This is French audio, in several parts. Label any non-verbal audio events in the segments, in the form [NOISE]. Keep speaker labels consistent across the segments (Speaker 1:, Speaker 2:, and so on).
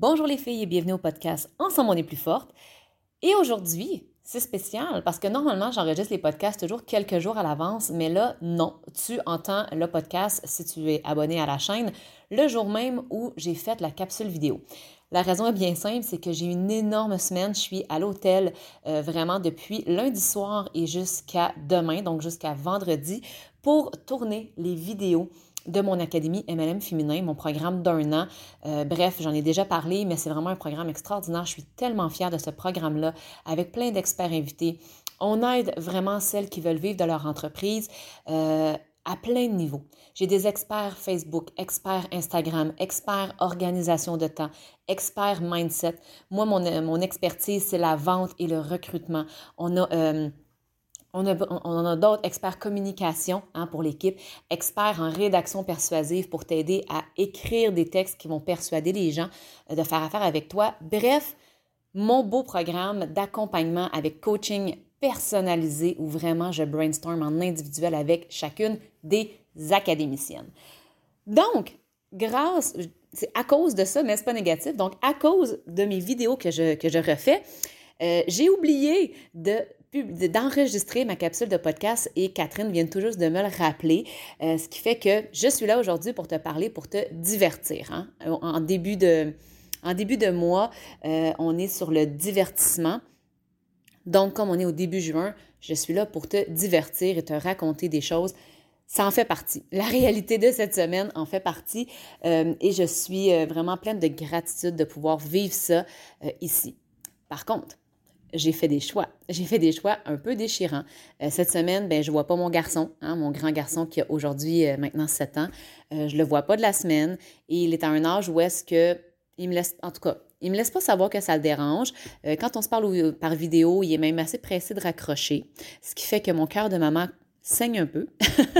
Speaker 1: Bonjour les filles et bienvenue au podcast Ensemble on est plus forte. Et aujourd'hui, c'est spécial parce que normalement j'enregistre les podcasts toujours quelques jours à l'avance, mais là non, tu entends le podcast si tu es abonné à la chaîne le jour même où j'ai fait la capsule vidéo. La raison est bien simple, c'est que j'ai une énorme semaine. Je suis à l'hôtel euh, vraiment depuis lundi soir et jusqu'à demain, donc jusqu'à vendredi, pour tourner les vidéos de mon académie MLM féminin, mon programme d'un an. Euh, bref, j'en ai déjà parlé, mais c'est vraiment un programme extraordinaire. Je suis tellement fière de ce programme-là, avec plein d'experts invités. On aide vraiment celles qui veulent vivre de leur entreprise euh, à plein de niveaux. J'ai des experts Facebook, experts Instagram, experts organisation de temps, experts mindset. Moi, mon, mon expertise, c'est la vente et le recrutement. On a... Euh, on, a, a d'autres experts communication hein, pour l'équipe, experts en rédaction persuasive pour t'aider à écrire des textes qui vont persuader les gens euh, de faire affaire avec toi. Bref, mon beau programme d'accompagnement avec coaching personnalisé où vraiment je brainstorm en individuel avec chacune des académiciennes. Donc, grâce, c'est à cause de ça, mais c'est pas négatif, donc à cause de mes vidéos que je, que je refais, euh, j'ai oublié de d'enregistrer ma capsule de podcast et Catherine vient tout juste de me le rappeler, euh, ce qui fait que je suis là aujourd'hui pour te parler, pour te divertir. Hein. En, début de, en début de mois, euh, on est sur le divertissement. Donc, comme on est au début juin, je suis là pour te divertir et te raconter des choses. Ça en fait partie. La réalité de cette semaine en fait partie euh, et je suis vraiment pleine de gratitude de pouvoir vivre ça ici. Par contre, j'ai fait des choix. J'ai fait des choix un peu déchirants. Euh, cette semaine, ben, je ne vois pas mon garçon, hein, mon grand garçon qui a aujourd'hui euh, maintenant 7 ans. Euh, je ne le vois pas de la semaine et il est à un âge où est-ce que, il me laisse, en tout cas, il me laisse pas savoir que ça le dérange. quand on se parle par vidéo, il est même assez pressé de raccrocher, ce qui fait que mon cœur de maman saigne un peu.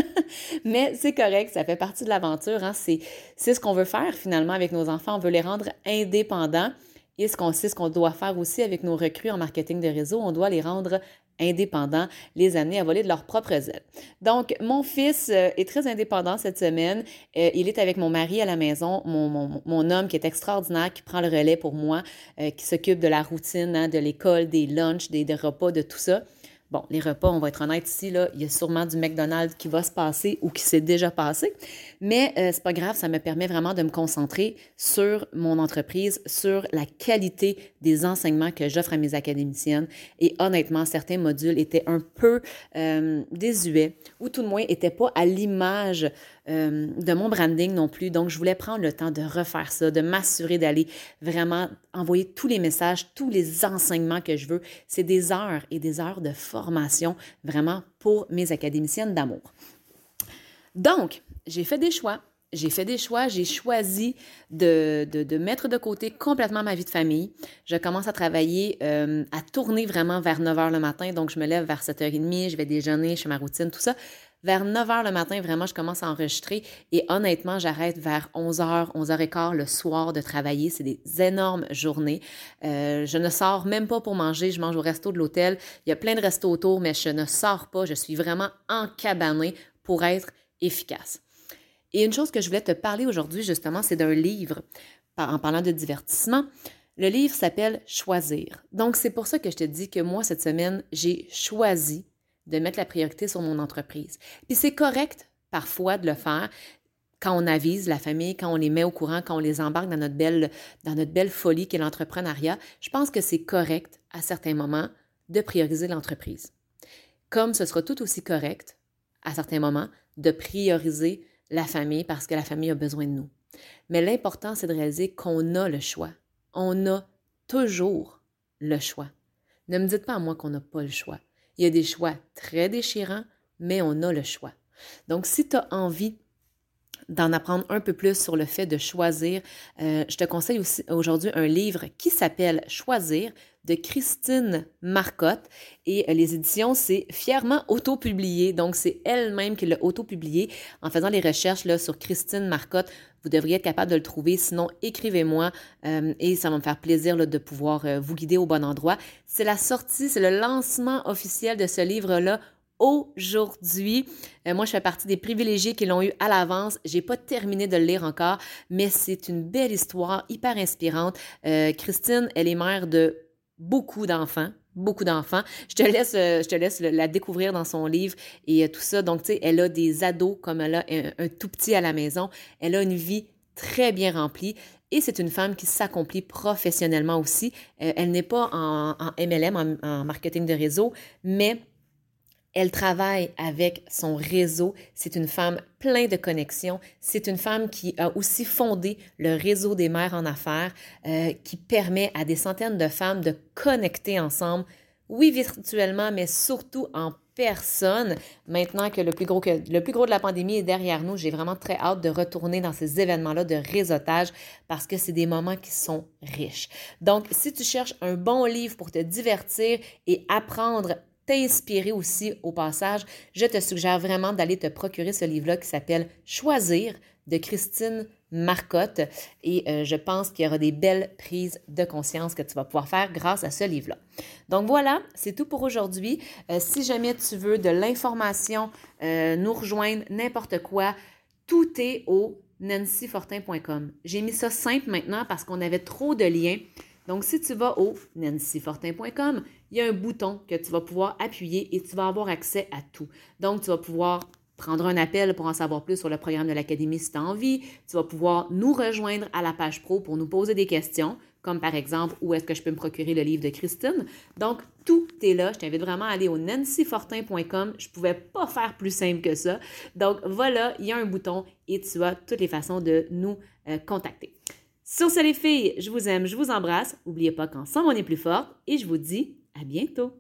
Speaker 1: [LAUGHS] Mais c'est correct, ça fait partie de l'aventure. Hein. C'est ce qu'on veut faire finalement avec nos enfants. On veut les rendre indépendants et ce qu'on sait, ce qu'on doit faire aussi avec nos recrues en marketing de réseau, on doit les rendre indépendants, les amener à voler de leurs propres ailes. Donc, mon fils euh, est très indépendant cette semaine. Euh, il est avec mon mari à la maison, mon, homme qui est extraordinaire, qui prend le relais pour moi, euh, qui s'occupe de la routine, hein, de l'école, des lunchs, des repas, de tout ça. Bon, les repas, on va être honnête ici, là, il y a sûrement du McDonald's qui va se passer ou qui s'est déjà passé, mais euh, c'est pas grave, ça me permet vraiment de me concentrer sur mon entreprise, sur la qualité des enseignements que j'offre à mes académiciennes. Et honnêtement, certains modules étaient un peu euh, désuets ou tout de moins n'étaient pas à l'image euh, de mon branding non plus. Donc, je voulais prendre le temps de refaire ça, de m'assurer d'aller vraiment envoyer tous les messages, tous les enseignements que je veux. C'est des heures et des heures de formation vraiment pour mes académiciennes d'amour. Donc, j'ai fait des choix. J'ai fait des choix, j'ai choisi de, mettre de côté complètement ma vie de famille. Je commence à travailler, euh, à tourner vraiment vers 9 h le matin. Donc, je me lève vers 7h30, je vais déjeuner, je fais ma routine, tout ça. Vers 9 h le matin, vraiment, je commence à enregistrer et honnêtement, j'arrête vers 11 h, 11 h 15 le soir de travailler. C'est des énormes journées. Euh, je ne sors même pas pour manger. Je mange au resto de l'hôtel. Il y a plein de restos autour, mais je ne sors pas. Je suis vraiment encabanée pour être efficace. Et une chose que je voulais te parler aujourd'hui, justement, c'est d'un livre en parlant de divertissement. Le livre s'appelle Choisir. Donc, c'est pour ça que je te dis que moi, cette semaine, j'ai choisi de mettre la priorité sur mon entreprise. Puis c'est correct parfois de le faire quand on avise la famille, quand on les met au courant, quand on les embarque dans notre belle, dans notre belle folie qu'est l'entrepreneuriat. Je pense que c'est correct à certains moments de prioriser l'entreprise. Comme ce sera tout aussi correct à certains moments de prioriser la famille parce que la famille a besoin de nous. Mais l'important, c'est de réaliser qu'on a le choix. On a toujours le choix. Ne me dites pas à moi qu'on n'a pas le choix. Il y a des choix très déchirants, mais on a le choix. Donc, si tu as envie d'en apprendre un peu plus sur le fait de choisir, euh, je te conseille aussi aujourd'hui un livre qui s'appelle Choisir de Christine Marcotte. Et euh, les éditions, c'est fièrement auto-publié. Donc, c'est elle-même qui l'a auto-publié. En faisant les recherches là, sur Christine Marcotte, vous devriez être capable de le trouver. Sinon, écrivez-moi euh, et ça va me faire plaisir de pouvoir vous guider au bon endroit. C'est la sortie, c'est le lancement officiel de ce livre-là aujourd'hui. Euh, moi, je fais partie des privilégiés qui l'ont eu à l'avance. J'ai pas terminé de le lire encore, mais c'est une belle histoire, hyper inspirante. Euh, Christine, elle est mère de beaucoup d'enfants, beaucoup d'enfants. Je te laisse, euh, je te laisse la découvrir dans son livre et tout ça. Donc, tu sais, elle a des ados comme elle a un, tout petit à la maison. Elle a une vie très bien remplie. Et c'est une femme qui s'accomplit professionnellement aussi. elle n'est pas en, MLM, en, marketing de réseau, mais elle travaille avec son réseau. C'est une femme pleine de connexions. C'est une femme qui a aussi fondé le réseau des mères en affaires, euh, qui permet à des centaines de femmes de connecter ensemble, oui, virtuellement, mais surtout en personne. Maintenant que le plus gros, que, le plus gros de la pandémie est derrière nous, j'ai vraiment très hâte de retourner dans ces événements-là de réseautage parce que c'est des moments qui sont riches. Donc, si tu cherches un bon livre pour te divertir et apprendre t'inspirer aussi au passage, je te suggère vraiment d'aller te procurer ce livre-là qui s'appelle Choisir de Christine Marcotte et euh, je pense qu'il y aura des belles prises de conscience que tu vas pouvoir faire grâce à ce livre-là. Donc voilà, c'est tout pour aujourd'hui. Euh, si jamais tu veux de l'information, euh, nous rejoindre, n'importe quoi, tout est au nancyfortin.com. J'ai mis ça simple maintenant parce qu'on avait trop de liens. Donc, si tu vas au nancyfortin.com, il y a un bouton que tu vas pouvoir appuyer et tu vas avoir accès à tout. Donc, tu vas pouvoir prendre un appel pour en savoir plus sur le programme de l'Académie si tu as envie. Tu vas pouvoir nous rejoindre à la page pro pour nous poser des questions, comme par exemple où est-ce que je peux me procurer le livre de Christine? Donc, tout est là. Je t'invite vraiment à aller au nancyfortin.com. Je ne pouvais pas faire plus simple que ça. Donc, voilà, il y a un bouton et tu as toutes les façons de nous euh, contacter. Sur ce, les filles, je vous aime, je vous embrasse. N'oubliez pas qu'ensemble, on est plus fort et je vous dis à bientôt.